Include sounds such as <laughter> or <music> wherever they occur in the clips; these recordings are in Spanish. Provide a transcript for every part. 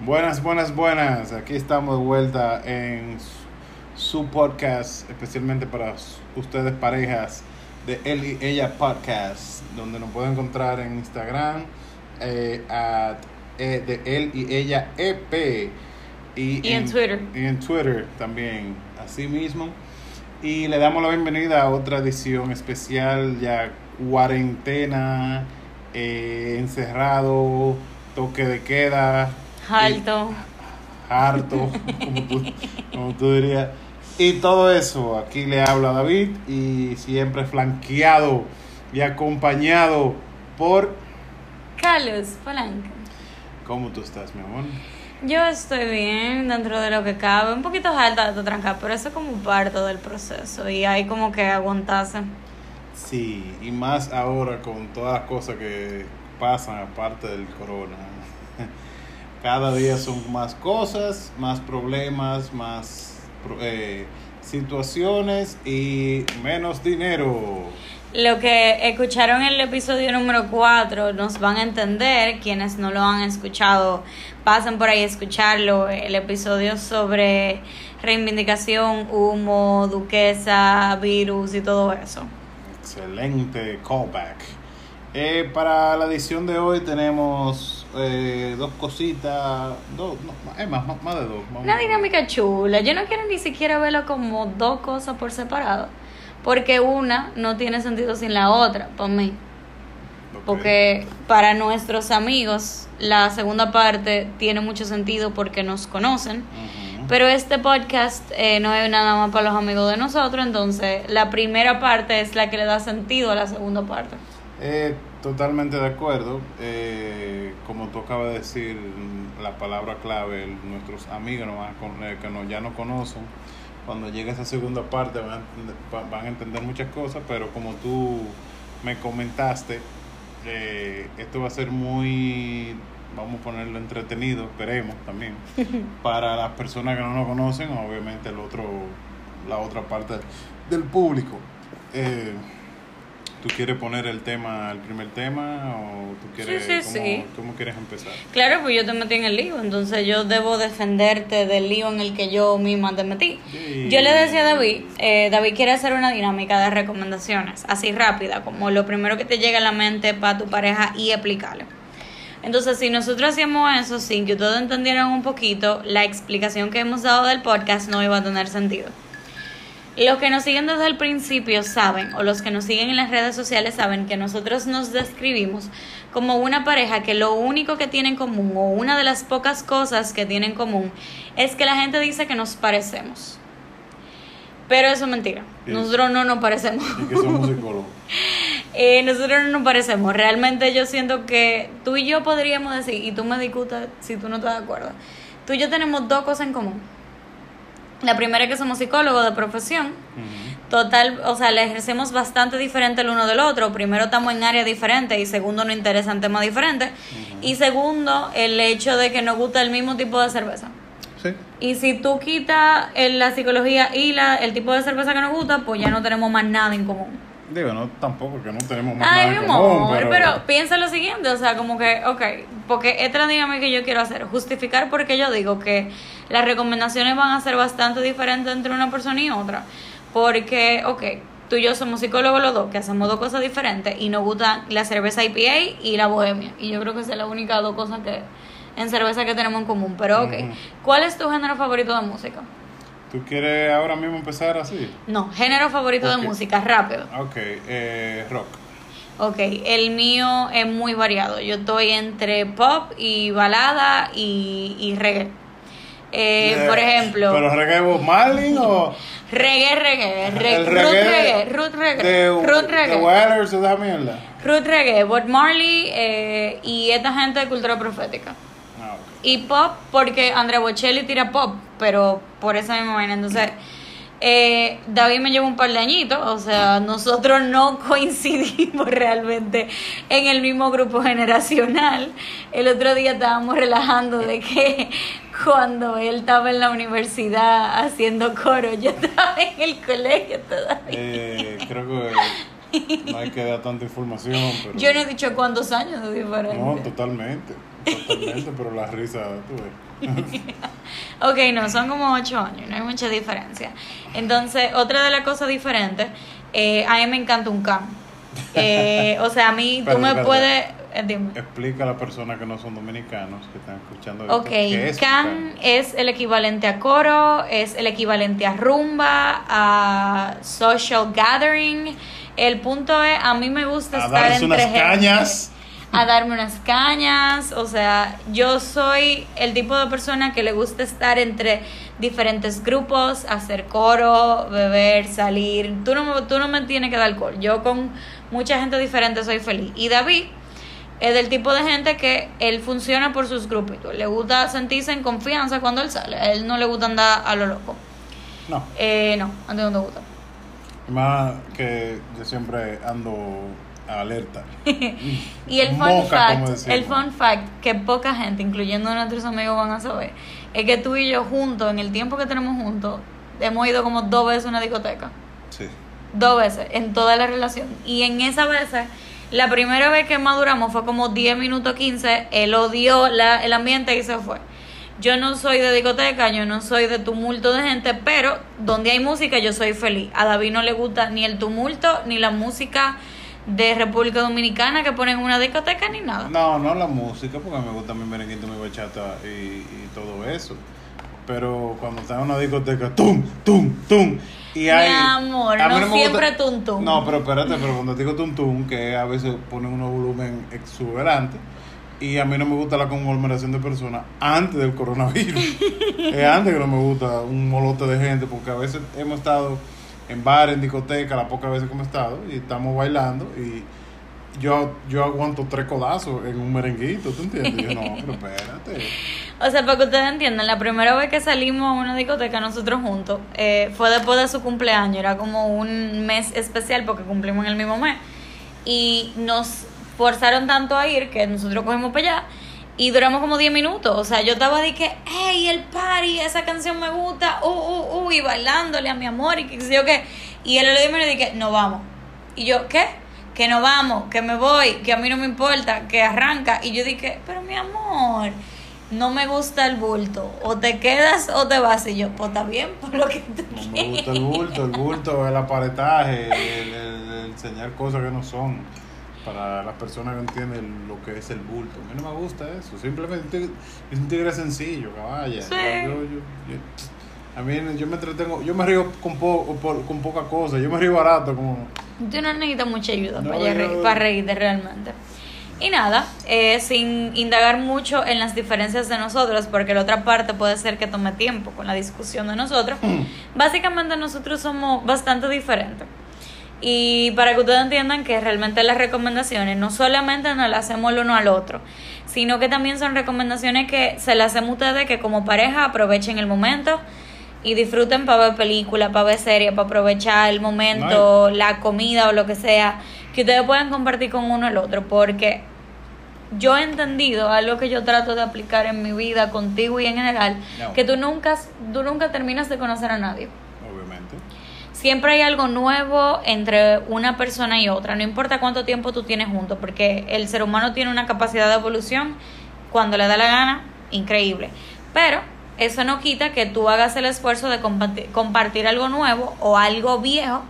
Buenas, buenas, buenas. Aquí estamos de vuelta en su podcast, especialmente para ustedes parejas de él y ella podcast, donde nos pueden encontrar en Instagram eh, at, eh, de él y ella EP y, en, Twitter y en Twitter también, así mismo. Y le damos la bienvenida a otra edición especial ya cuarentena, eh, encerrado, toque de queda Harto. Harto, como tú, dirías. Y todo eso, aquí le habla David y siempre flanqueado y acompañado por Carlos Palanca. ¿Cómo tú estás, mi amor? Yo estoy bien dentro de lo que cabe, un poquito alta de tu tranca, pero eso es como parte del proceso y hay como que aguantarse. Sí, y más ahora con todas las cosas que pasan aparte del corona. Cada día son más cosas, más problemas, más eh, situaciones y menos dinero. Lo que escucharon en el episodio número 4 nos van a entender, quienes no lo han escuchado, pasen por ahí a escucharlo, el episodio sobre reivindicación, humo, duquesa, virus y todo eso. Excelente callback. Eh, para la edición de hoy tenemos eh, dos cositas, dos, no, más, más, de dos. Una dinámica chula. Yo no quiero ni siquiera verlo como dos cosas por separado, porque una no tiene sentido sin la otra, para mí. Porque para nuestros amigos la segunda parte tiene mucho sentido porque nos conocen. Pero este podcast eh, no es nada más para los amigos de nosotros, entonces la primera parte es la que le da sentido a la segunda parte. Eh, Totalmente de acuerdo. Eh, como tú acabas de decir, la palabra clave, nuestros amigos eh, que nos, ya no conocen, cuando llegue esa segunda parte van a, van a entender muchas cosas, pero como tú me comentaste, eh, esto va a ser muy, vamos a ponerlo entretenido, esperemos también, <laughs> para las personas que no nos conocen, obviamente el otro, la otra parte del público. Eh, ¿Tú quieres poner el tema, el primer tema, o tú quieres, sí, sí, cómo, sí. cómo, quieres empezar? Claro, pues yo te metí en el lío, entonces yo debo defenderte del lío en el que yo misma te metí. Yo le decía a David, eh, David quiere hacer una dinámica de recomendaciones, así rápida, como lo primero que te llega a la mente para tu pareja y explicarle. Entonces, si nosotros hacíamos eso sin que ustedes entendieran un poquito, la explicación que hemos dado del podcast no iba a tener sentido. Los que nos siguen desde el principio saben, o los que nos siguen en las redes sociales saben que nosotros nos describimos como una pareja que lo único que tiene en común, o una de las pocas cosas que tiene en común, es que la gente dice que nos parecemos. Pero eso es mentira. Nosotros no nos parecemos. Y que somos psicólogos. <laughs> eh, nosotros no nos parecemos. Realmente yo siento que tú y yo podríamos decir, y tú me discutas si tú no estás de acuerdo, tú y yo tenemos dos cosas en común la primera es que somos psicólogos de profesión. Total, o sea, le ejercemos bastante diferente el uno del otro. Primero estamos en áreas diferentes y segundo nos interesan temas diferentes. Y segundo, el hecho de que nos gusta el mismo tipo de cerveza. Sí. Y si tú quitas la psicología y la, el tipo de cerveza que nos gusta, pues ya no tenemos más nada en común. Digo, no tampoco, que no tenemos más nada en común. Pero... pero piensa lo siguiente, o sea, como que, ok, porque esta es la dinámica que yo quiero hacer, justificar porque yo digo que las recomendaciones van a ser bastante diferentes entre una persona y otra. Porque, ok, tú y yo somos psicólogos los dos, que hacemos dos cosas diferentes y nos gusta la cerveza IPA y la bohemia. Y yo creo que es la única dos cosas que en cerveza que tenemos en común. Pero, ok, ¿cuál es tu género favorito de música? ¿Tú quieres ahora mismo empezar así? No, género favorito de música, rápido. Ok, eh, rock. Ok, el mío es muy variado. Yo estoy entre pop y balada y, y reggae. Eh, por ejemplo. ¿Pero reggae Bob Marley o.? <laughs> Reggae, reggae. reggae root reggae. Root reggae. De, root reggae. De esa mierda. Root reggae. Bob Marley eh, y esta gente de cultura profética. Ah, okay. Y pop, porque Andrea Bocelli tira pop, pero por esa misma manera. Entonces. Eh, David me lleva un par de añitos, o sea, nosotros no <laughs> coincidimos realmente en el mismo grupo generacional. El otro día estábamos relajando de que cuando él estaba en la universidad haciendo coro, yo estaba en el colegio todavía. Eh, creo que no hay que dar tanta información. Yo no he dicho cuántos años de diferencia. No, totalmente. Totalmente, pero la risa, tú ves. <laughs> ok, no, son como ocho años, no hay mucha diferencia. Entonces, otra de las cosas diferentes, eh, a mí me encanta un can. Eh, o sea, a mí tú Espérate, me espérate. puedes... eh, dime. Explica a las personas que no son dominicanos, que están escuchando Ok, esto, ¿qué es un can es el equivalente a coro, es el equivalente a rumba, a social gathering. El punto es, a mí me gusta A estar entre unas gente, cañas. a darme unas cañas, o sea, yo soy el tipo de persona que le gusta estar entre diferentes grupos, hacer coro, beber, salir. Tú no, me- tú no me tienes que dar alcohol. Yo con mucha gente diferente soy feliz. Y David es del tipo de gente que él funciona por sus grupitos. Le gusta sentirse en confianza cuando él sale. A él no le gusta andar a lo loco. No, Eh, no, a ti no te gusta. Más que yo siempre ando alerta. <laughs> Y el fun Moca, fact, el fun fact que poca gente, incluyendo nuestros amigos, van a saber, es que tú y yo juntos, en el tiempo que tenemos juntos, hemos ido como dos veces a una discoteca. Sí. Dos veces, en toda la relación. Y en esa veces, la primera vez que maduramos fue como 10 minutos 15, él odió la, el ambiente y se fue. Yo no soy de discoteca, yo no soy de tumulto de gente, pero donde hay música yo soy feliz. A David no le gusta ni el tumulto, ni la música de República Dominicana que ponen en una discoteca, ni nada. No, no la música, porque me gusta mi merenguito, mi bachata y, y todo eso. Pero cuando está en una discoteca, tum, tum, tum. Y hay, Mi amor, a mí no siempre gusta- tum, tum. No, pero espérate, pero cuando digo tum tum, que a veces ponen unos volumen exuberante. Y a mí no me gusta la conglomeración de personas antes del coronavirus. <laughs> es antes que no me gusta un molote de gente, porque a veces hemos estado en bares, en discotecas, las pocas veces que hemos estado, y estamos bailando, y yo, yo aguanto tres codazos en un merenguito, ¿tú entiendes? Yo, no, pero espérate. O sea, para que ustedes entiendan, la primera vez que salimos a una discoteca nosotros juntos eh, fue después de su cumpleaños, era como un mes especial porque cumplimos en el mismo mes. Y nos forzaron tanto a ir que nosotros cogimos para allá y duramos como 10 minutos. O sea, yo estaba de que, hey, el party, esa canción me gusta, uh, uh, uh, y bailándole a mi amor y que sé yo qué. Y él le dije, no vamos. Y yo, ¿qué? Que no vamos, que me voy, que a mí no me importa, que arranca. Y yo dije, pero mi amor, no me gusta el bulto. O te quedas o te vas. Y yo, pues está bien, <laughs> por lo que tú No me gusta el bulto, el bulto, el aparetaje, el, el- el enseñar cosas que no son. Para las personas que entienden lo que es el bulto. A mí no me gusta eso. Simplemente es un tigre sencillo, caballa. Sí. Yo, yo- yo- a mí yo me entretengo, yo me río con, po- con poca cosa. Yo me río barato como... Tú no necesitas mucha ayuda No, para, ya re- yo- para reírte realmente. Y nada, eh, sin indagar mucho en las diferencias de nosotros, porque la otra parte puede ser que tome tiempo con la discusión de nosotros, básicamente nosotros somos bastante diferentes. Y para que ustedes entiendan que realmente las recomendaciones no solamente nos las hacemos el uno al otro, sino que también son recomendaciones que se las hacemos ustedes que como pareja aprovechen el momento y disfruten para ver películas, para ver series, para aprovechar el momento, la comida o lo que sea, que ustedes puedan compartir con uno al otro, porque yo he entendido algo que yo trato de aplicar en mi vida contigo y en general, No. que tú nunca, tú nunca terminas de conocer a nadie. Siempre hay algo nuevo entre una persona y otra, no importa cuánto tiempo tú tienes juntos, porque el ser humano tiene una capacidad de evolución cuando le da la gana, increíble. Pero eso no quita que tú hagas el esfuerzo de compartir, compartir algo nuevo o algo viejo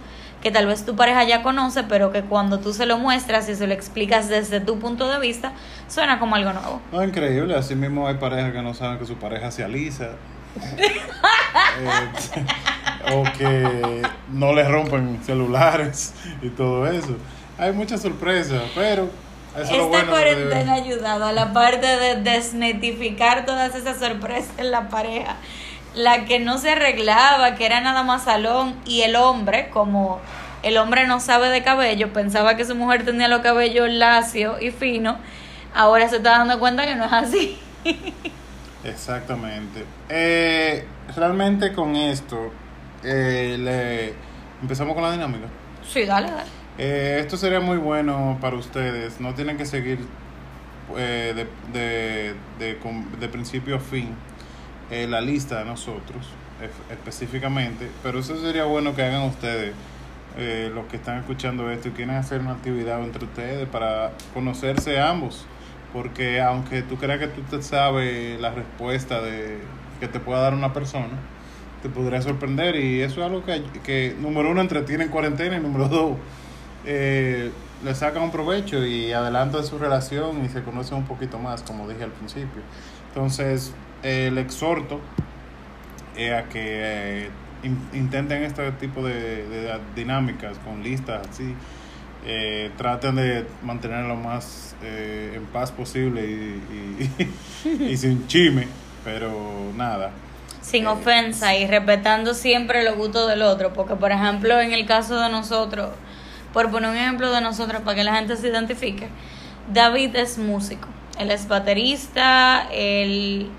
que tal vez tu pareja ya conoce, pero que cuando tú se lo muestras y se lo explicas desde tu punto de vista, suena como algo nuevo. No, increíble. Así mismo hay parejas que no saben que su pareja se alisa. Eh, <laughs> o que no le rompen celulares y todo eso. Hay muchas sorpresas, pero eso Esta bueno. cuarentena ha ayudado a la parte de desnetificar todas esas sorpresas en la pareja. La que no se arreglaba, que era nada más salón, y el hombre, como el hombre no sabe de cabello, pensaba que su mujer tenía los cabellos lacios y finos, ahora se está dando cuenta que no es así. <laughs> Exactamente. Eh, realmente con esto, eh, le empezamos con la dinámica. Sí, dale, dale. Eh, esto sería muy bueno para ustedes. No tienen que seguir eh, de, de, de, con- de principio a fin eh, la lista de nosotros específicamente, pero eso sería bueno que hagan ustedes, eh, los que están escuchando esto y quieren hacer una actividad entre ustedes para conocerse ambos, porque aunque tú creas que tú te sabes la respuesta de que te pueda dar una persona, te podría sorprender y eso es algo que, que número uno, entretiene en cuarentena y número dos, eh, le saca un provecho y adelanta su relación y se conoce un poquito más, como dije al principio. Entonces, el exhorto es a que eh, intenten este tipo de, de, dinámicas con listas así. Eh, traten de mantener lo más eh, en paz posible y, y, <laughs> y sin chime, pero nada. Sin ofensa y respetando siempre los gustos del otro, porque por ejemplo en el caso de nosotros, por poner un ejemplo de nosotros para que la gente se identifique, David es músico, él es baterista, él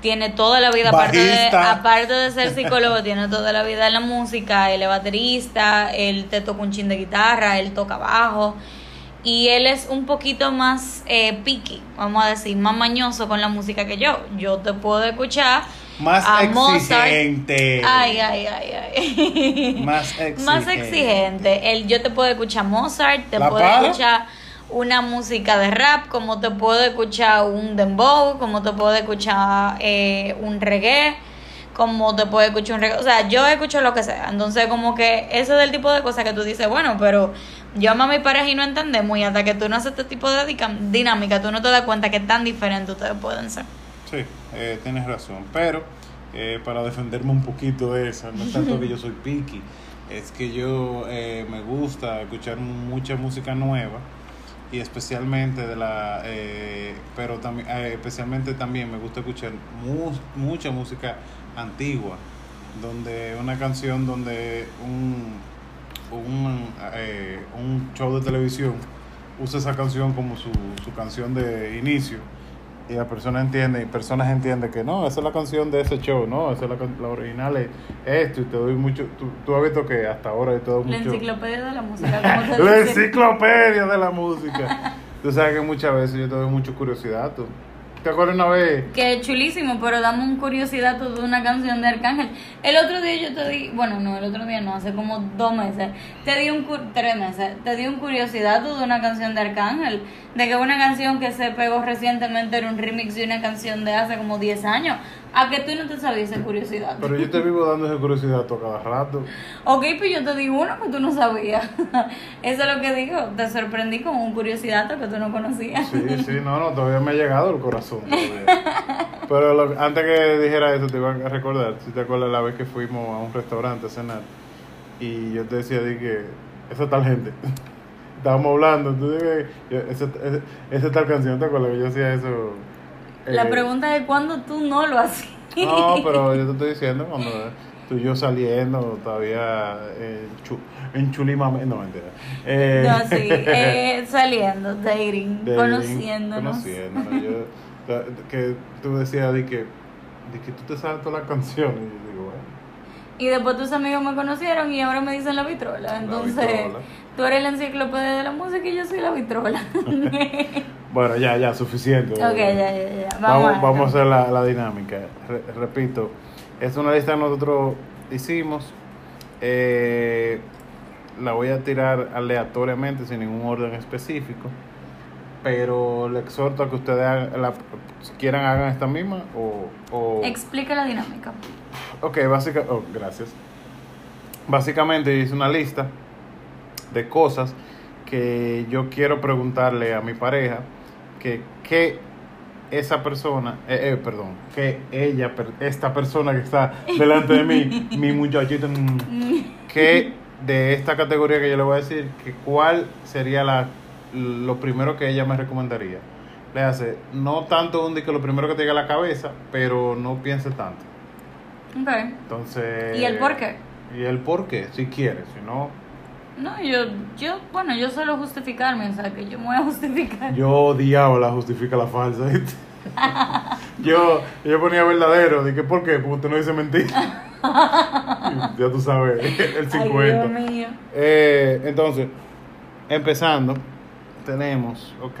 tiene toda la vida, aparte de, aparte de ser <laughs> psicólogo, tiene toda la vida en la música, él es baterista, él te toca un chin de guitarra, él toca bajo y él es un poquito más eh, picky, vamos a decir, más mañoso con la música que yo. Yo te puedo escuchar más exigente. Ay, ay, ay, ay. Más exigente. <laughs> Más exigente. El, yo te puedo escuchar Mozart, te puedo escuchar una música de rap, como te puedo escuchar un dembow, como te puedo escuchar eh, un reggae, como te puedo escuchar un reggae. O sea, yo escucho lo que sea. Entonces, como que ese es el tipo de cosas que tú dices, bueno, pero yo amo a mi pareja y no entendemos. Y hasta que tú no haces este tipo de dinámica, tú no te das cuenta que tan diferentes ustedes pueden ser. Sí, eh, tienes razón. Pero eh, para defenderme un poquito de eso, no es tanto que yo soy picky, es que yo eh, me gusta escuchar mucha música nueva y especialmente de la eh, pero también especialmente también me gusta escuchar mucha música antigua donde una canción donde un un, un show de televisión usa esa canción como su, su canción de inicio y la persona entiende y personas entienden que no, esa es la canción de ese show, no, esa es la, original es esto y te doy mucho, tú, tú has visto que hasta ahora hay todo mucho... La enciclopedia de la música. <laughs> la enciclopedia de la música. tú sabes que muchas veces yo te doy mucha curiosidad, tú. ¿Te acuerdas una vez? Que chulísimo, pero dame un curiosidad de una canción de Arcángel. El otro día yo te di, bueno, no, el otro día no, hace como dos meses, te di un, tres meses, te di un curiosidad de una canción de Arcángel de que una canción que se pegó recientemente era un remix de una canción de hace como 10 años. A que tú no te sabías esa curiosidad. Pero yo te vivo dando esa curiosidad todo cada rato. Ok, pues yo te digo uno que tú no sabías. <laughs> Eso es lo que digo. Te sorprendí con un curiosidad que tú no conocías. Sí, sí, no, no, todavía me ha llegado el corazón. <laughs> Pero antes que dijera eso, te iba a recordar. Si te acuerdas la vez que fuimos a un restaurante a cenar y yo te decía de que esa tal gente <laughs> estábamos hablando, entonces, esa, esa, tal canción, ¿te acuerdas que yo hacía eso? La eh, pregunta es cuándo tú no lo hacías. No, pero yo te estoy diciendo cuando tú y yo saliendo todavía en, chu, en Chulimame, no mentira. Eh, no, sí, <laughs> eh, saliendo, dating, dating conociéndonos. Conociéndonos. Yo, que tú decías de que, de que tú te sabes todas las canciones. Y después tus amigos me conocieron y ahora me dicen la vitrola. Entonces, tú eres la enciclopedia de la música y yo soy la vitrola. <laughs> bueno, ya, ya, suficiente. Ok, ya, ya, ya. Vamos, vamos, a, hacer la, la dinámica. repito, es una lista que nosotros hicimos. Eh, la voy a tirar aleatoriamente sin ningún orden específico. Pero le exhorto a que ustedes hagan, la, si quieran hagan esta misma o, o... Explica la dinámica. Ok, básicamente, oh, gracias. Básicamente hice una lista de cosas que yo quiero preguntarle a mi pareja que, que esa persona, eh, eh, perdón, que ella, esta persona que está delante de mí, <laughs> mi muchachito, que de esta categoría que yo le voy a decir, que cuál sería la, lo primero que ella me recomendaría. Le hace, no tanto un que lo primero que te llega a la cabeza, pero no piense tanto. Ok. Entonces... ¿Y el por qué? Y el por qué, si quieres, si no... No, yo, yo, bueno, yo suelo justificarme, o sea, que yo me voy a justificar. Yo odiaba la justifica la falsa, <laughs> yo, yo ponía verdadero, dije, ¿por qué? Porque usted no dice mentira. ya tú sabes, el 50. Ay, Dios mío. Eh, entonces, empezando, tenemos, ok,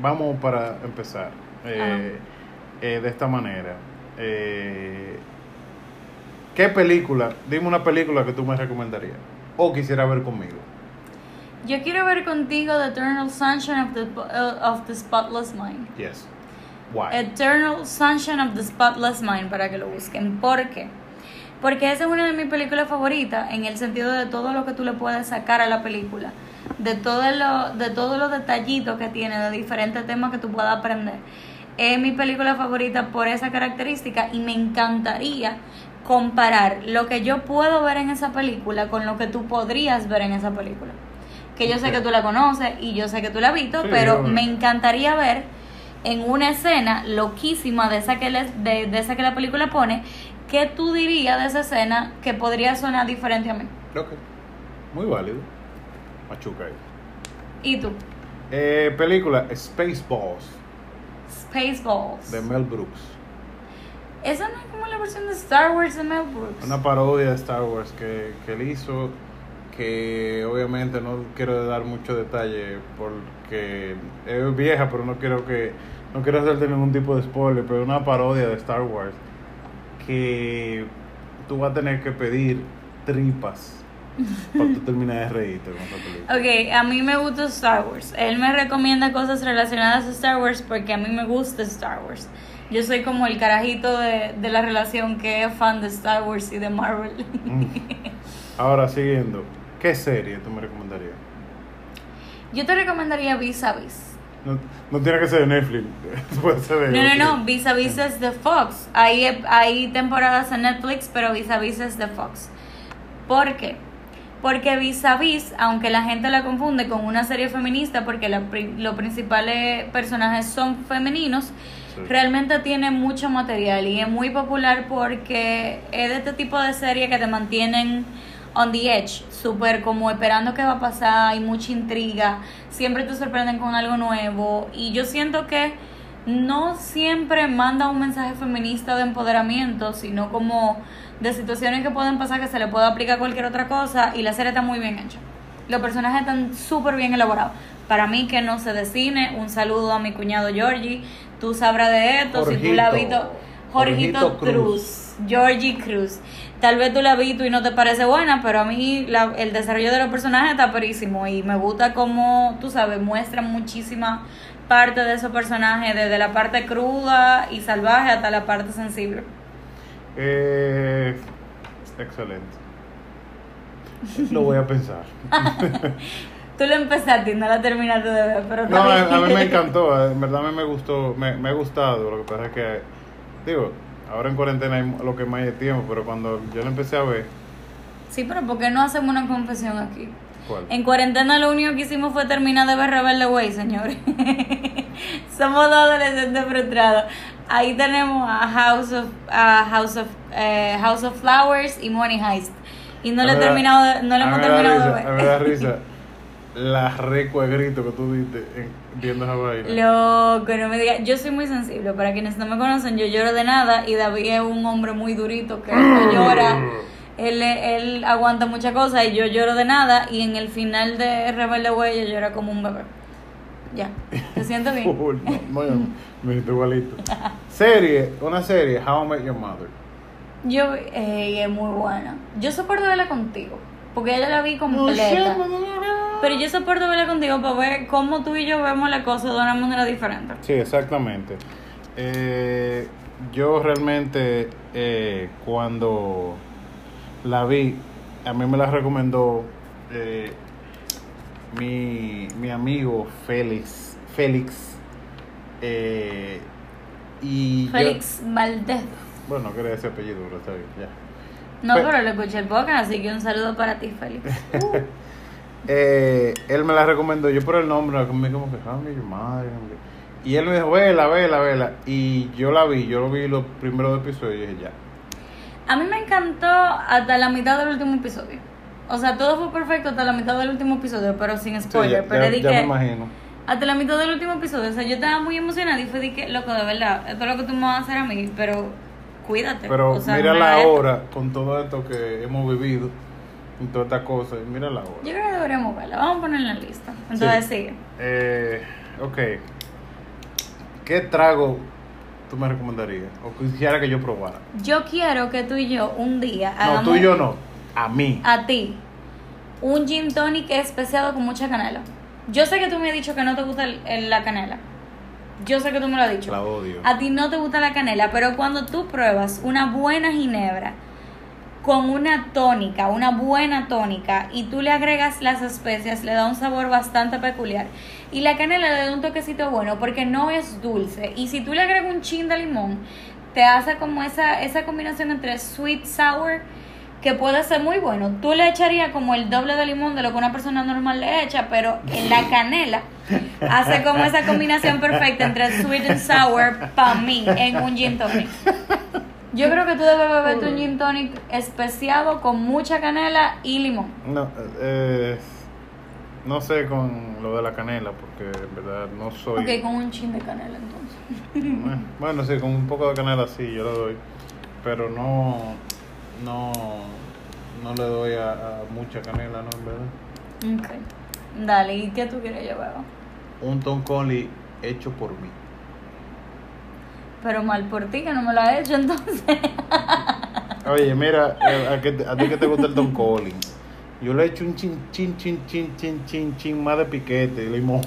vamos para empezar eh, eh, de esta manera. Eh, ¿Qué película? Dime una película que tú me recomendarías o quisiera ver conmigo. Yo quiero ver contigo The Eternal Sunshine of the, uh, of the Spotless Mind. Yes. Why? Eternal Sunshine of the Spotless Mind para que lo busquen. ¿Por qué? Porque esa es una de mis películas favoritas en el sentido de todo lo que tú le puedes sacar a la película, de todo lo, de todos los detallitos que tiene, de diferentes temas que tú puedas aprender. Es mi película favorita por esa característica y me encantaría comparar lo que yo puedo ver en esa película con lo que tú podrías ver en esa película. Que yo sé que tú la conoces y yo sé que tú la has visto, Sí, pero me encantaría ver en una escena loquísima de esa que, les- de, de esa que la película pone, ¿qué tú dirías de esa escena que podría sonar diferente a mí? Ok. Muy válido. Machuca ahí. ¿Y tú? Eh, película Spaceballs Spaceballs. de Mel Brooks. Esa no es como la versión de Star Wars de Mel Brooks. Una parodia de Star Wars que, que él hizo, que obviamente no quiero dar mucho detalle porque es vieja, pero no quiero que no quiero hacerte ningún tipo de spoiler, pero una parodia de Star Wars que tú vas a tener que pedir tripas <laughs> para tú terminar de reírte con esa película. Ok, a mí me gusta Star Wars. Él me recomienda cosas relacionadas a Star Wars porque a mí me gusta Star Wars. Yo soy como el carajito de, de la relación que es fan de Star Wars y de Marvel. Mm. <laughs> Ahora siguiendo, ¿qué serie tú me recomendarías? Yo te recomendaría Vis a Vis. No, no tiene que ser de Netflix, <laughs> puede ser de No, no, no, Vis a Vis es de Fox. Hay, hay temporadas en Netflix, pero Vis a Vis es de Fox. ¿Por qué? Porque Vis a Vis, aunque la gente la confunde con una serie feminista, porque la los principales personajes son femeninos, Sí. realmente tiene mucho material y es muy popular porque es de este tipo de serie que te mantienen on the edge, súper como esperando qué va a pasar, hay mucha intriga, siempre te sorprenden con algo nuevo y yo siento que no siempre manda un mensaje feminista de empoderamiento, sino como de situaciones que pueden pasar que se le puede aplicar cualquier otra cosa y la serie está muy bien hecha. Los personajes están súper bien elaborados. Para mí que no se de cine, un saludo a mi cuñado Georgie. Tú sabrás de esto, si tú la has Jorgito. visto. Jorgito Jorgito Cruz. Cruz. Georgie Cruz. Tal vez tú la has visto y no te parece buena, pero a mí la- el desarrollo de los personajes está perísimo y me gusta como, tú sabes, muestran muchísima parte de esos personajes, desde la parte cruda y salvaje hasta la parte sensible. Eh, excelente. Lo voy a pensar. <laughs> Tú lo empezaste y no la terminaste de ver, pero No, a, mí me encantó, en verdad a mí me gustó, me, me ha gustado, lo que pasa es que, digo, ahora en cuarentena hay lo que más hay tiempo, pero cuando yo lo empecé a ver, Sí, pero ¿por qué no hacemos una confesión aquí? ¿Cuál? En cuarentena lo único que hicimos fue terminar de ver Rebelde Way, señores. <laughs> Somos dos adolescentes frustrados. Ahí tenemos a House of, a House of, eh, House of Flowers y Money Heist. Y no le, he terminado de- no le hemos terminado de risa, A me da ver. <laughs> risa la recua de grito que tú diste en- viendo esa vaina. Loco, no me digas. Yo soy muy sensible. Para quienes no me conocen, yo lloro de nada. Y David es un hombre muy durito que no <clears throat> llora. Él, él aguanta muchas cosas y yo lloro de nada. Y en el final de Rebelde Way, yo lloro como un bebé. Ya. ¿Te sientes bien? Uy, no, no, yo no, me siento igualito. Serie, una serie, How I Met Your Mother. Yo, ey, es muy buena. Yo soporto verla contigo. Porque ella la vi completa. Pero yo soporto verla contigo para ver cómo tú y yo vemos la cosa de una manera diferente. Sí, exactamente. Eh, yo realmente eh, cuando la vi, a mí me la recomendó eh, mi, mi amigo Félix. Félix. eh, y yo- Félix Valdez. bueno, no quería ese apellido, pero está bien, ya. No, Fe- pero lo escuché el podcast, así que un saludo para ti, Félix. <laughs> Eh, él me la recomendó, yo por el nombre, conmigo como que, ah, mi madre. hombre". Y él me dijo, vela, vela, vela. Y yo la vi, yo lo vi los primeros episodios y dije, ya. A mí me encantó hasta la mitad del último episodio. O sea, todo fue perfecto hasta la mitad del último episodio, pero sin Sí, spoiler. ya, pero ya- que me imagino. hasta la mitad del último episodio, o sea, yo estaba muy emocionada y fue de que, loco, de verdad, esto es lo que tú me vas a hacer a mí, pero cuídate. Pero o sea, mira la hora con todo esto que hemos vivido y todas estas cosas. Mira la hora. Yo creo que deberíamos verla, vamos a ponerla en la lista. Entonces Sí. sigue. Eh, ok. ¿Qué trago tú me recomendarías? O quisiera que yo probara. Yo quiero que tú y yo un día No, tú y yo no. A mí. a ti un gin tonic especiado con mucha canela. Yo sé que tú me has dicho que no te gusta el- el- la canela. Yo sé que tú me lo has dicho. La odio. A ti no te gusta la canela, pero cuando tú pruebas una buena ginebra con una tónica, una buena tónica, y tú le agregas las especias, le da un sabor bastante peculiar. Y la canela le da un toquecito bueno porque no es dulce. Y si tú le agregas un chin de limón, te hace como esa, esa combinación entre sweet sour que puede ser muy bueno. Tú le echarías como el doble de limón de lo que una persona normal le echa, pero en la canela hace como esa combinación perfecta entre sweet and sour para mí en un gin tonic. Yo creo que tú debes beberte un gin tonic especiado con mucha canela y limón. No, eh, no sé con lo de la canela, porque en verdad no soy. Ok, con un chin de canela entonces. Eh, Bueno, sí, con un poco de canela sí, yo le doy. Pero no. No. No le doy a, a mucha canela, ¿no? En verdad. Ok. Dale, ¿y qué tú quieres beba? Un Tom Conley hecho por mí. Pero mal por ti que no me lo has hecho <laughs> entonces. Oye, mira, eh, a, que te- a ti que te gusta el Tom Collins. Yo le echo un chin, chin, chin, chin, chin, chin, chin más de piquete limón.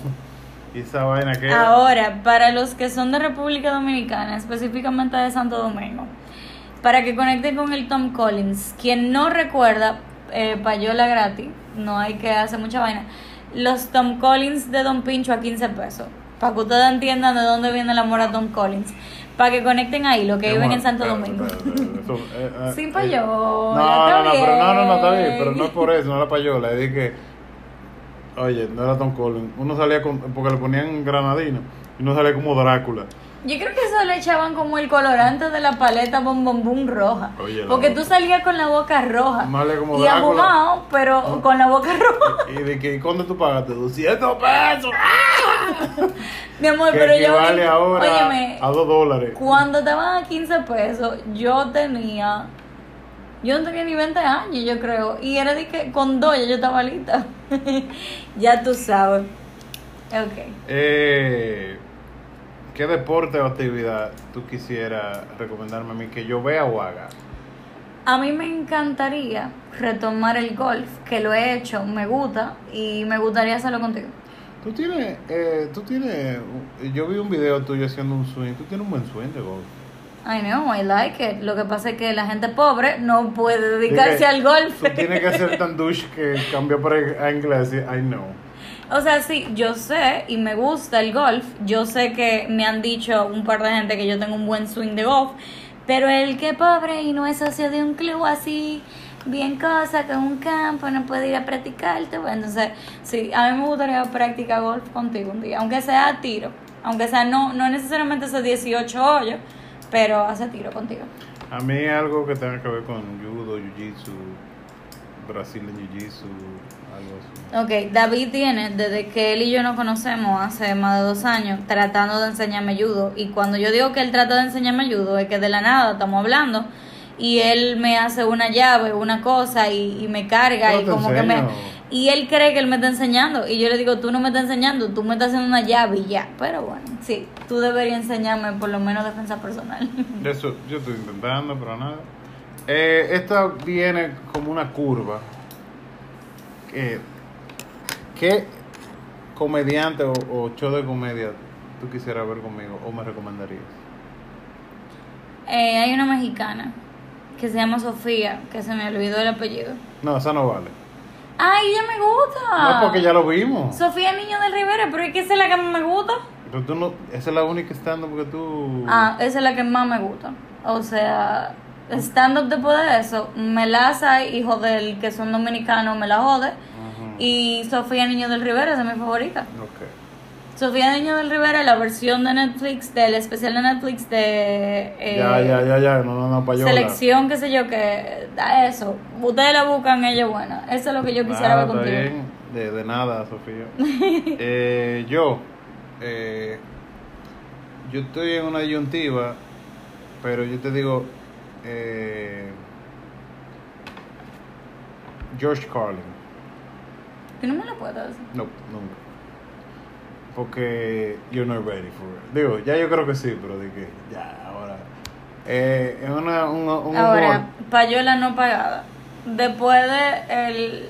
Y esa vaina que. Ahora, para los que son de República Dominicana, específicamente de Santo Domingo, para que conecten con el Tom Collins, quien no recuerda eh, payola gratis, no hay que hacer mucha vaina, los Tom Collins de Don Pincho a 15 pesos, para que ustedes entiendan de dónde viene el amor a Tom Collins, para que conecten ahí, los que viven en Santo Domingo. eh, eh, Sin eh, payola, No, no, no, pero no, no, no, está bien, pero no es por eso, no la payola, es que. Oye, no era Tom Collins. Uno salía con. Porque le ponían granadina y uno salía como Drácula. Yo creo que eso le echaban como el colorante de la paleta Bom Bom Bum roja. Oye, porque tú salías con la boca roja. Como y ahumado, pero con la boca roja. Y de que, ¿y cuándo tú pagaste? 200 pesos. Mi amor, pero yo. equivale ahora Óyeme, a 2 dólares. cuando estaban a 15 pesos, yo tenía. Yo no tenía ni 20 años, yo creo. Y era de que con dos ya yo estaba lista. <laughs> ya tú sabes. Ok. Eh, ¿Qué deporte o actividad tú quisieras recomendarme a mí que yo vea o haga? A mí me encantaría retomar el golf, que lo he hecho, me gusta y me gustaría hacerlo contigo. Tú tienes, eh, tú tienes, yo vi un video tuyo haciendo un swing, tú tienes un buen swing de golf. I know, I like it. Lo que pasa es que la gente pobre no puede dedicarse al golf. Tú tienes que ser tan douche que cambió para inglés, I know. O sea, sí, yo sé y me gusta el golf. Yo sé que me han dicho un par de gente que yo tengo un buen swing de golf. Pero el que pobre y no es socio de un club así, bien cosa, con un campo, no puede ir a practicarte. Bueno, entonces, sí, a mí me gustaría practicar golf contigo un día, aunque sea a tiro. Aunque sea, no, no necesariamente esos 18 hoyos, pero hace tiro contigo. A mí algo que tenga que ver con judo, jiu-jitsu, Brazilian jiu-jitsu, algo así. Ok, David tiene, desde que él y yo nos conocemos hace más de dos años, tratando de enseñarme judo. Y cuando yo digo que él trata de enseñarme judo, es que de la nada estamos hablando y él me hace una llave, una cosa y, y me carga Yo y como que me... Y él cree que él me está enseñando y yo le digo, tú no me estás enseñando, tú me estás haciendo una llave y ya. Pero bueno, sí, tú deberías enseñarme por lo menos defensa personal. <laughs> Eso yo estoy intentando, pero nada. Eh, esta viene como una curva. Eh, ¿Qué comediante o, o show de comedia tú quisieras ver conmigo o me recomendarías? Eh, hay una mexicana que se llama Sofía, que se me olvidó el apellido. No, esa no vale. ¡Ay, ella me gusta! No, porque ya lo vimos. Sofía Niño del Rivera, pero es que esa es la que más me gusta. Pero tú no, esa es la única estando porque tú... Ah, esa es la que más me gusta. O sea, stand-up después de eso, Melaza, hijo del que son dominicanos, me la jode. Y Sofía Niño del Rivera, esa es mi favorita. Ok. Sofía Niño del Rivera, la versión de Netflix, del especial de Netflix de eh, ya, ya, ya, ya, no, no, no, payola. selección, qué sé yo, que da eso. Ustedes la buscan, ella es buena. Eso es lo que yo quisiera Nada, ver está contigo. bien. De, de nada, Sofía. <laughs> eh, yo, eh, yo estoy en una disyuntiva, pero yo te digo, eh, George Carlin. Que no me lo puedo decir. No, nunca. Porque you're not ready for it. Digo, ya yo creo que sí, pero de que ya, ahora. Eh, es una, un, un Ahora, humor. payola no pagada. Después de el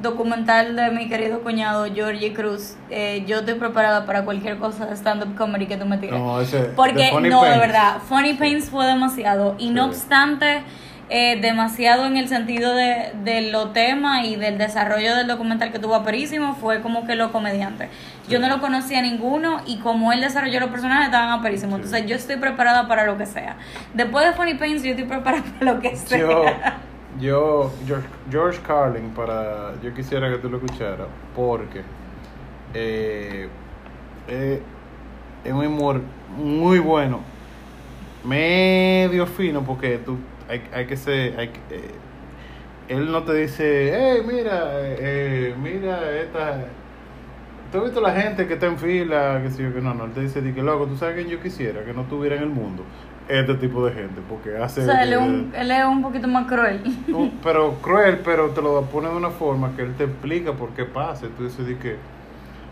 documental de mi querido cuñado Georgie Cruz, eh, yo estoy preparada para cualquier cosa de stand-up comedy que tú me tires. No, ese. Porque, no, de verdad, Funny Pains fue demasiado. Y no obstante, eh, demasiado en el sentido de, de los temas y del desarrollo del documental que tuvo aperísimo, fue como que los comediantes. Yo no lo conocía ninguno y como él desarrolló los personajes estaban aperísimos. Entonces yo estoy preparada para lo que sea. Después de Funny Pains, yo estoy preparada para lo que sea. Yo, <laughs> yo, George, George Carlin, para, yo quisiera que tú lo escucharas, porque eh, eh, es un humor muy bueno, medio fino, porque tú hay, hay que ser, hay que- eh, él no te dice, hey, mira, eh, mira esta, ¿tú has visto la gente que está en fila? Que sé yo, que no, no, él te dice, di que loco, tú sabes que yo quisiera que no estuviera en el mundo este tipo de gente, porque hace... O sea, él es, un, él es un poquito más cruel. un- pero cruel, pero te lo pone de una forma que él te explica por qué pasa. Tú dices di que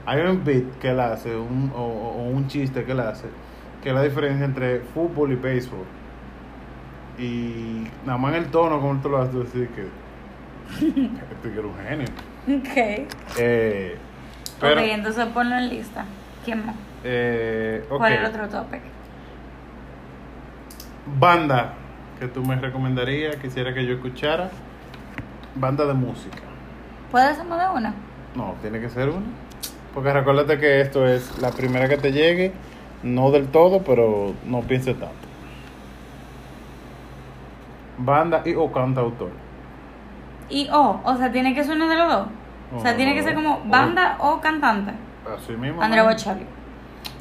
hay un beat que él hace, un, o, o un chiste que él hace, que es la diferencia entre fútbol y béisbol. Y nada más en el tono como te lo hace, tú dices que <laughs> este que era un genio. ok. Eh, pero, ok, entonces ponlo en lista. ¿Quién más? eh. ¿Cuál es el otro topic? Banda que tú me recomendarías, quisiera que yo escuchara. Banda de música. ¿Puede ser más de una? No, tiene que ser una. Porque recuérdate que esto es la primera que te llegue, no del todo, pero no piense tanto. Banda y o cantautor. Y o, o sea, tiene que ser uno de los dos. O sea, No, tiene que ser como banda o cantante. Así mismo. Andrea ¿no? Bocelli.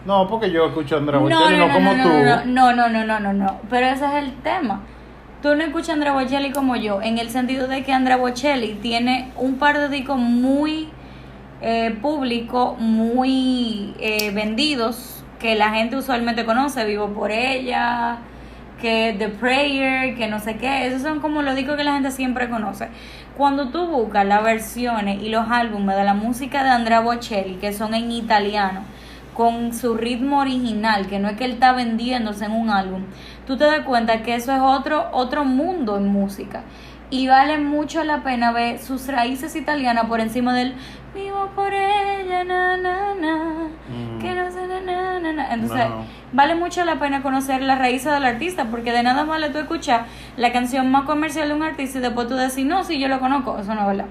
No, porque yo escucho a Andrea Bocelli, no, no, no, como no, tú. no, no, no, no, no, no, no. Pero ese es el tema. Tú no escuchas a Andrea Bocelli como yo, en el sentido de que Andrea Bocelli tiene un par de discos muy eh, público, muy eh, vendidos, que la gente usualmente conoce, Vivo por ella, que The Prayer, que no sé qué, esos son como los discos que la gente siempre conoce. Cuando tú buscas las versiones y los álbumes de la música de Andrea Bocelli, que son en italiano, con su ritmo original, que no es que él está vendiéndose en un álbum, tú te das cuenta que eso es otro, otro mundo en música. Y vale mucho la pena ver sus raíces italianas por encima del vivo por ella, na, na, na, Mm. que no sé, na, na, na, na". Entonces, No. vale mucho la pena conocer las raíces del artista, porque de nada vale tú escuchar la canción más comercial de un artista y después tú decir, no, sí, yo lo conozco, eso no es verdad.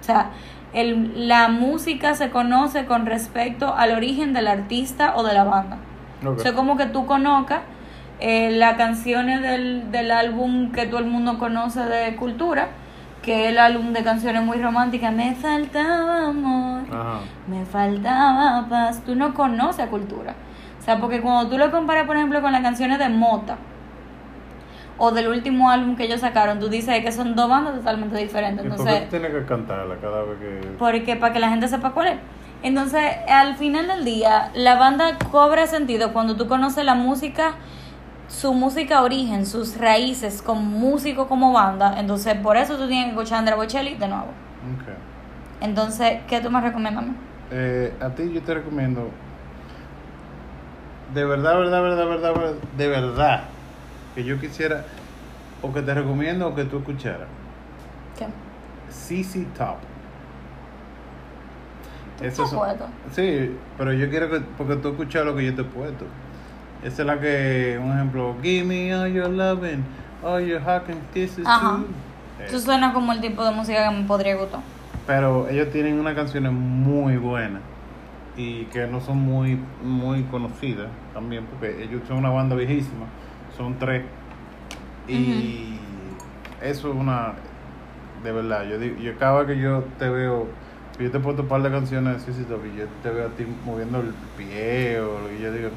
O sea, el, la música se conoce con respecto al origen del artista o de la banda. Ok. O sea, como que tú conozcas eh, las canciones del, del álbum que todo el mundo conoce de Cultura, que es el álbum de canciones muy románticas. Me faltaba amor, Ajá. me faltaba paz. Tú no conoces a Cultura. O sea, porque cuando tú lo comparas, por ejemplo, con las canciones de Mota o del último álbum que ellos sacaron, tú dices que son dos bandas totalmente diferentes. ¿Y por qué Entonces, tienes que cantarla cada vez que.? porque para que la gente sepa cuál es. Entonces, al final del día, la banda cobra sentido cuando tú conoces la música, su música origen, sus raíces como músico, como banda. Entonces, por eso tú tienes que escuchar a Andrea Bocelli de nuevo. Entonces, ¿qué tú me recomiendas? Eh, a ti yo te recomiendo. De verdad, verdad, verdad, verdad, verdad, de verdad. Que yo quisiera. O que te recomiendo o que tú escucharas. ¿Qué? CC Top. ¿Tú Eso estás son-? Sí, pero yo quiero que. Porque tú escuchas lo que yo te he puesto. Esa es la que. Un ejemplo. Give me all your loving. All your hugging kisses Ajá. too. Eso suena como el tipo de música que me podría gustar. Pero ellos tienen unas canciones muy buenas y que no son muy muy conocidas también porque ellos son una banda viejísima, son tres y eso es una de verdad. Yo digo, yo cada vez que yo te veo, yo te he puesto un par de canciones de yo te veo a ti moviendo el pie o y yo digo,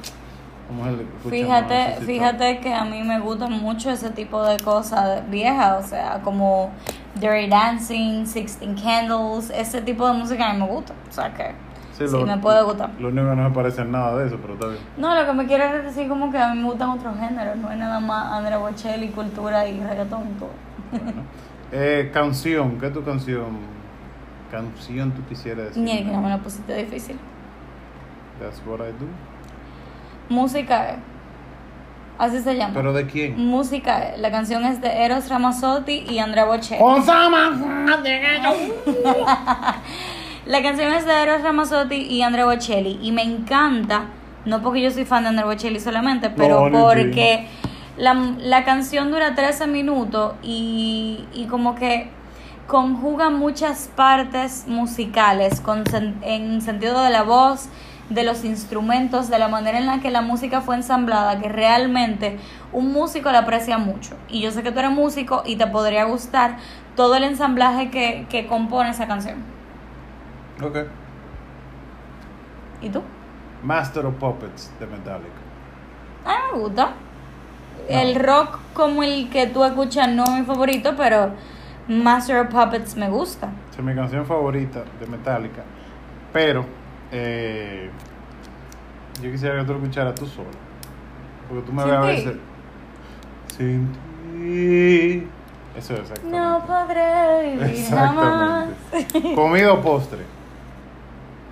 ¿cómo es el escucha más Fíjate, fíjate que a mí me gusta mucho ese tipo de cosas viejas, o sea, como Dirty Dancing, Sixteen Candles, ese tipo de música a mí me gusta, o sea que sí, lo- me puede gustar. Lo único que no me parece nada de eso, pero está bien. No, lo que me quiero es decir como que a mí me gustan otros géneros, no es nada más Andrea Bocelli, cultura y reggaetón y todo. Bueno. Eh, canción, ¿qué es tu canción? Canción tú quisieras decir. Ni el que no me lo pusiste difícil. That's what I do. Música Así se llama. ¿Pero de quién? Música, la canción es de Eros Ramazzotti y Andrea Bocelli. <laughs> La canción es de Eros Ramazzotti y Andrea Bocelli y me encanta, no porque yo soy fan de Andrea Bocelli solamente, pero No, porque la, la canción dura 13 minutos y, y como que conjuga muchas partes musicales con en sentido de la voz, de los instrumentos, de la manera en la que la música fue ensamblada, que realmente un músico la aprecia mucho. Y yo sé que tú eres músico y te podría gustar todo el ensamblaje que, que compone esa canción. Ok. ¿Y tú? Master of Puppets de Metallica. A mí me gusta. El rock como el que tú escuchas no es mi favorito, pero Master of Puppets me gusta. Es mi canción favorita de Metallica. Pero eh, yo quisiera que tú lo escucharas tú solo. Porque tú me ves a veces. Sin ti. Eso es exactamente. No podré vivir jamás. Comida o postre.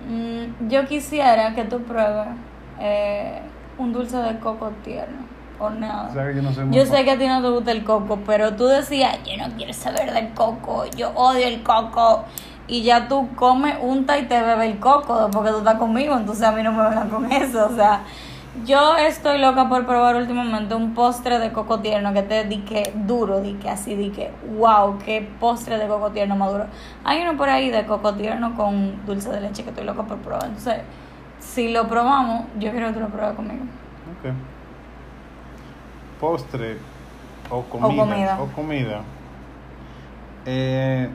Mm, yo quisiera que tú pruebes eh, un dulce de coco tierno o nada. O sea que yo no soy muy Yo sé que a ti no te gusta el coco, pero tú decías, yo no quiero saber del coco, yo odio el coco. Y ya tú comes, unta y te bebe el coco porque tú estás conmigo, entonces a mí no me vengan con eso. O sea, yo estoy loca por probar últimamente un postre de coco tierno que te di que duro, di que así, di que wow, qué postre de coco tierno más duro. Hay uno por ahí de coco tierno con dulce de leche que estoy loca por probar. Entonces, si lo probamos, yo quiero que tú lo pruebes conmigo. Ok. Postre o comida. comida. O comida. Eh,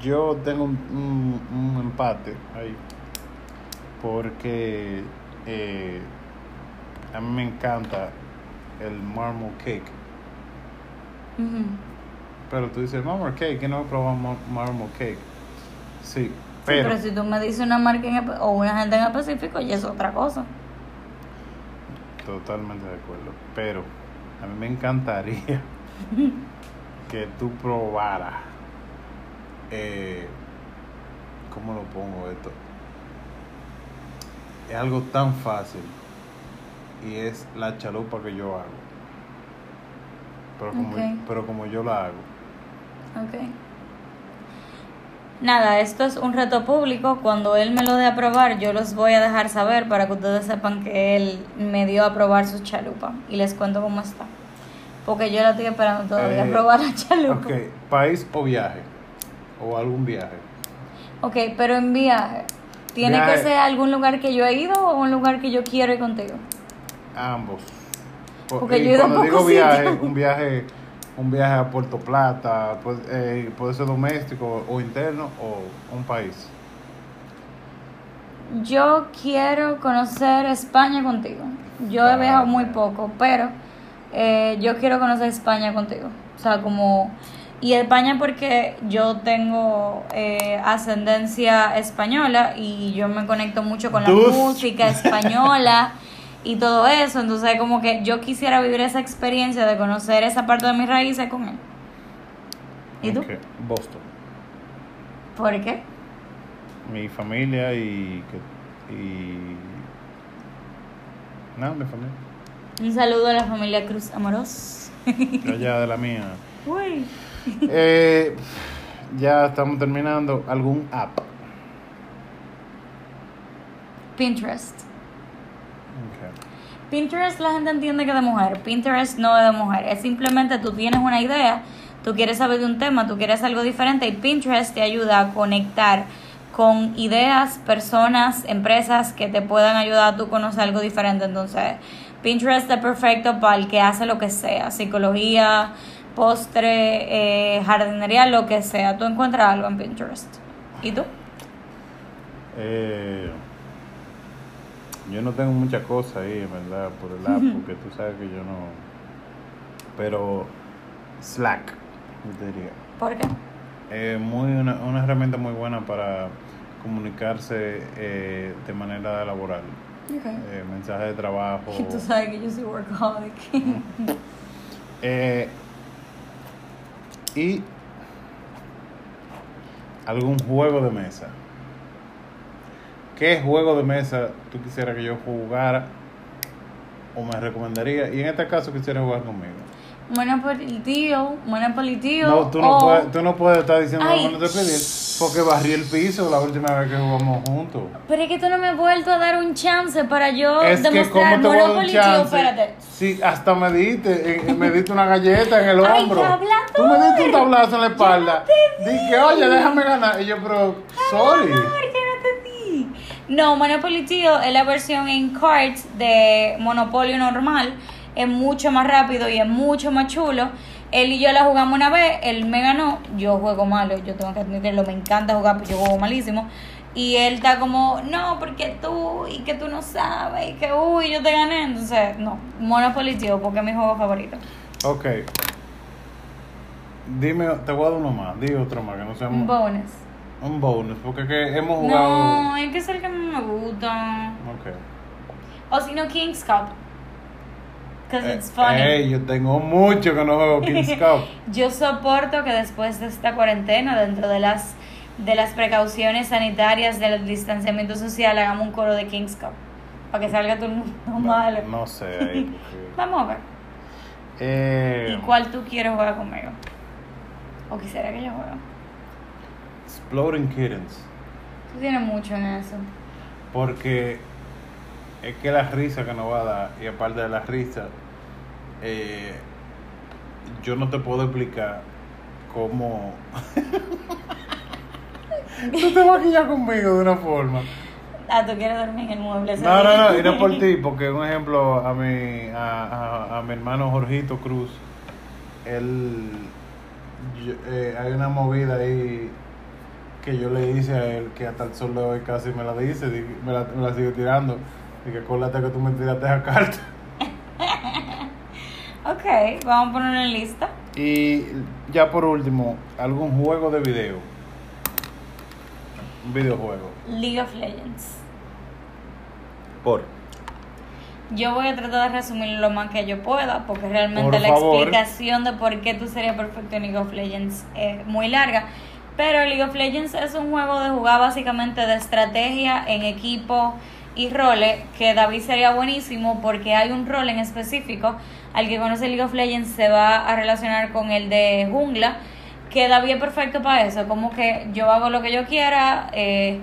yo tengo un, un- un empate ahí. Porque eh, a mí me encanta el marble cake. Pero tú dices marble cake, que no he probado mar- marble cake. Sí, Sí, pero, pero si tú me dices una marca en o una gente en específico, ya es otra cosa. Totalmente de acuerdo. Pero a mí me encantaría <laughs> que tú probaras. Eh, ¿Cómo lo pongo esto? Es algo tan fácil. Y es la chalupa que yo hago. Pero como, pero como yo la hago. Ok. Nada, esto es un reto público. Cuando él me lo dé a probar, yo los voy a dejar saber para que ustedes sepan que él me dio a probar su chalupa. Y les cuento cómo está. Porque yo la estoy esperando todavía a Eh, probar la chalupa. Ok, país o viaje. O algún viaje. ok, pero en viaje. ¿Tiene Viaje. que ser algún lugar que yo he ido o un lugar que yo quiero ir contigo? Ambos. Po- Porque y yo he ido a cuando digo viaje, un viaje, un viaje a Puerto Plata, puede, eh, puede ser doméstico o interno o un país. Yo quiero conocer España contigo. Yo he Ah, viajado muy ya. poco, pero eh, yo quiero conocer España contigo. O sea, como... Y España porque yo tengo eh, ascendencia española y yo me conecto mucho con la música española <laughs> y todo eso. Entonces, como que yo quisiera vivir esa experiencia de conocer esa parte de mis raíces con él. ¿Y tú? Ok, Boston. ¿Por qué? Mi familia y... y no, mi familia. Un saludo a la familia Cruz Amoros. Allá de la mía. <laughs> Uy. <laughs> Eh, ya estamos terminando. ¿Algún app? Pinterest. Pinterest la gente entiende que es de mujer. Pinterest no es de mujer. Es simplemente tú tienes una idea, tú quieres saber de un tema, tú quieres algo diferente y Pinterest te ayuda a conectar con ideas, personas, empresas que te puedan ayudar a tú conocer algo diferente. Entonces, Pinterest es perfecto para el que hace lo que sea, psicología, postre, eh, jardinería, lo que sea. Tú encuentras algo en Pinterest. ¿Y tú? Eh, yo no tengo muchas cosas ahí, en verdad, por el app, porque tú sabes que yo no. Pero Slack, yo te diría. ¿Por qué? Eh, muy una, una herramienta muy buena para comunicarse eh, de manera laboral. Eh, mensajes de trabajo. Y <laughs> tú sabes que yo soy workaholic. <laughs> Y algún juego de mesa. ¿Qué juego de mesa tú quisieras que yo jugara o me recomendaría? Y en este caso quisiera jugar conmigo. Monopoly tío, Monopoly tío. No, tú no, o- puedes, tú no puedes estar diciendo Ay, no te porque barrí el piso la última vez que jugamos juntos. Pero es que tú no me has vuelto a dar un chance para yo Es que demostrar como te voy a dar un Monopoly tío, chance. espérate. Sí, hasta me diste, eh, me diste una galleta en el Ay, hombro. Tú me diste un tablazo en la espalda. te vi. Dije, oye, déjame ganar. Y yo, pero, sorry. Amor, que no te di. No, Monopoly Tío es la versión en cards de Monopolio normal. Es mucho más rápido y es mucho más chulo. Él y yo la jugamos una vez, él me ganó. Yo juego malo, yo tengo que admitirlo, me encanta jugar, pero yo juego malísimo. Y él está como, no, porque tú, y que tú no sabes, y que uy, yo te gané. Entonces, no, Monopoly Tío, porque es mi juego favorito. Ok. Dime, te voy a dar uno más. Di otro más, que no sea Un bonus. un bonus. Porque es que hemos jugado. No, es que es el que me gusta. Ok. O si no, King's Cup. Because Eh, it's funny. ey, yo tengo mucho que no juego King's <laughs> Cup. Yo soporto que después de esta cuarentena, dentro de las de las precauciones sanitarias del distanciamiento social, hagamos un coro de King's Cup. Para que salga todo el mundo malo. No sé. <laughs> ahí, porque- Vamos a ver. Eh, ¿Y cuál tú quieres jugar conmigo? ¿O quisiera que yo juegue? Exploding Kittens. Tú tienes mucho en eso. Porque es que la risa que nos va a dar, y aparte de la risa, eh, yo no te puedo explicar cómo. <laughs> Tú te vas a quillar conmigo de una forma. Ah, tú quieres dormir en el mueble. No, no, no, y no por ti, porque un ejemplo a mi, a, a, a mi hermano Jorgito Cruz, él, yo- eh, hay una movida ahí que yo le hice a él, que hasta el sol de hoy casi me la dice, di- me la, me la sigue tirando, y que acuérdate que tú me tiraste esa carta. Ok, vamos a poner en lista. Y ya por último, algún juego de video. Un videojuego. League of Legends. Por. Yo voy a tratar de resumir lo más que yo pueda, porque realmente Por la favor. explicación de por qué tú serías perfecto en League of Legends es muy larga. Pero League of Legends es un juego de jugar básicamente de estrategia en equipo y roles, que David sería buenísimo porque hay un rol en específico al que conoce League of Legends se va a relacionar con el de jungla, que David es perfecto para eso, como que yo hago lo que yo quiera, eh,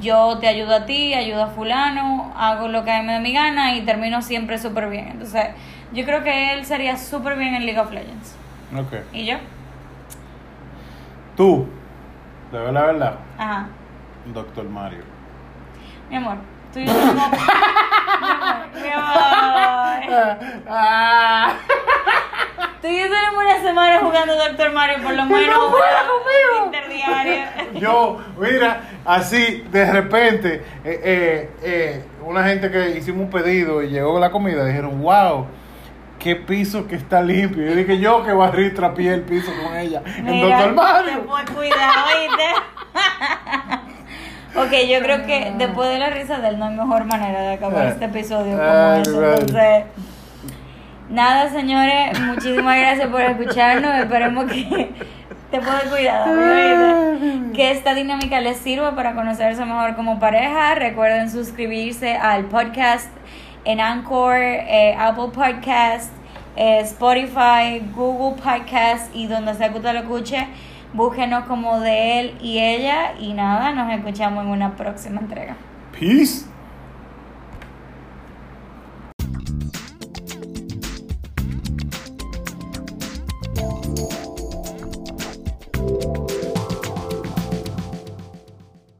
yo te ayudo a ti, ayudo a fulano, hago lo que a mí me da mi gana y termino siempre súper bien. Entonces, yo creo que él sería súper bien en League of Legends. Ok. ¿Y yo? Tú, de verdad, verdad, Ajá. Doctor Mario. Mi amor, tú y yo tenemos... <laughs> mi amor, mi amor. <laughs> Tú y yo tenemos una semana jugando Doctor Mario, por lo <laughs> menos no juega conmigo. interdiario. <laughs> Yo, mira, así de repente, eh, eh, eh, una gente que hicimos un pedido y llegó la comida, dijeron, wow, qué piso que está limpio. Yo dije, yo que barrí trapié el piso con ella. en Mira, Doctor Mario. te cuidar, ¿oíste? <laughs> ok, yo creo que después de la risa de él no hay mejor manera de acabar Ah. este episodio como eso. madre. Entonces, nada, señores, muchísimas gracias por escucharnos. Esperemos que te puedes cuidar, ¿oíste? Que esta dinámica les sirva para conocerse mejor como pareja. Recuerden suscribirse al podcast en Anchor, eh, Apple Podcast, eh, Spotify, Google Podcast y donde sea que usted lo escuche. Búsquenos como de él y ella. Y nada, nos escuchamos en una próxima entrega. Peace.